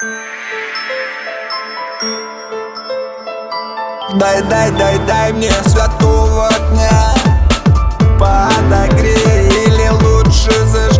Дай, дай, дай, дай мне святого дня. Подогрей или лучше зажги.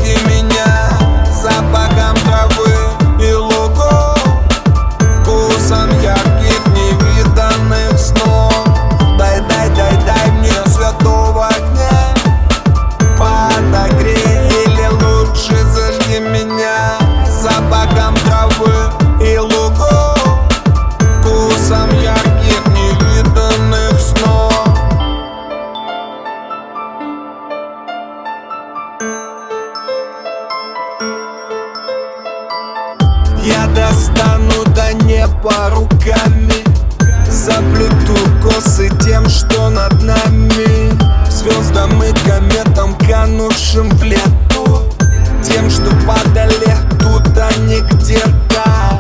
Я достану до неба руками. Заплету косы тем, что над нами. Звездам и кометам, канувшим в лету. Тем, что падали тут, а не где-то.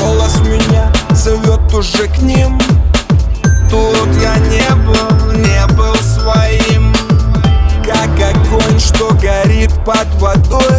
Голос меня зовет уже к ним. Тут я не был, не был своим. Как огонь, что горит под водой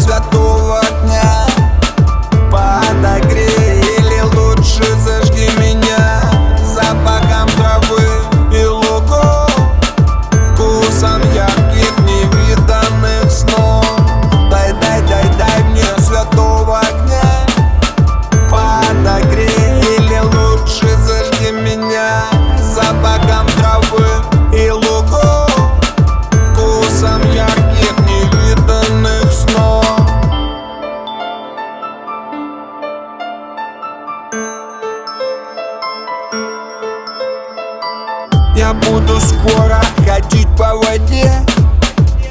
святого огня Подогрей или лучше зажги меня Запахом травы и лугов. Вкусом ярких невиданных снов. Дай, дай, дай, дай мне святого огня. Подогрей или лучше зажги меня Запахом 'Я буду скоро ходить по воде.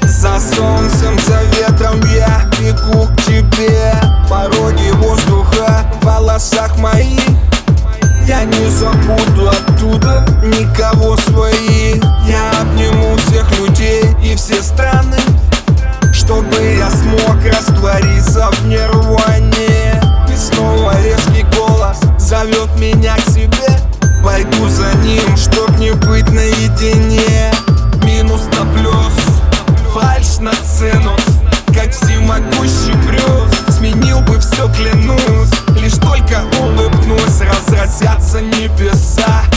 За солнцем, за ветром я бегу к тебе. Пороги небеса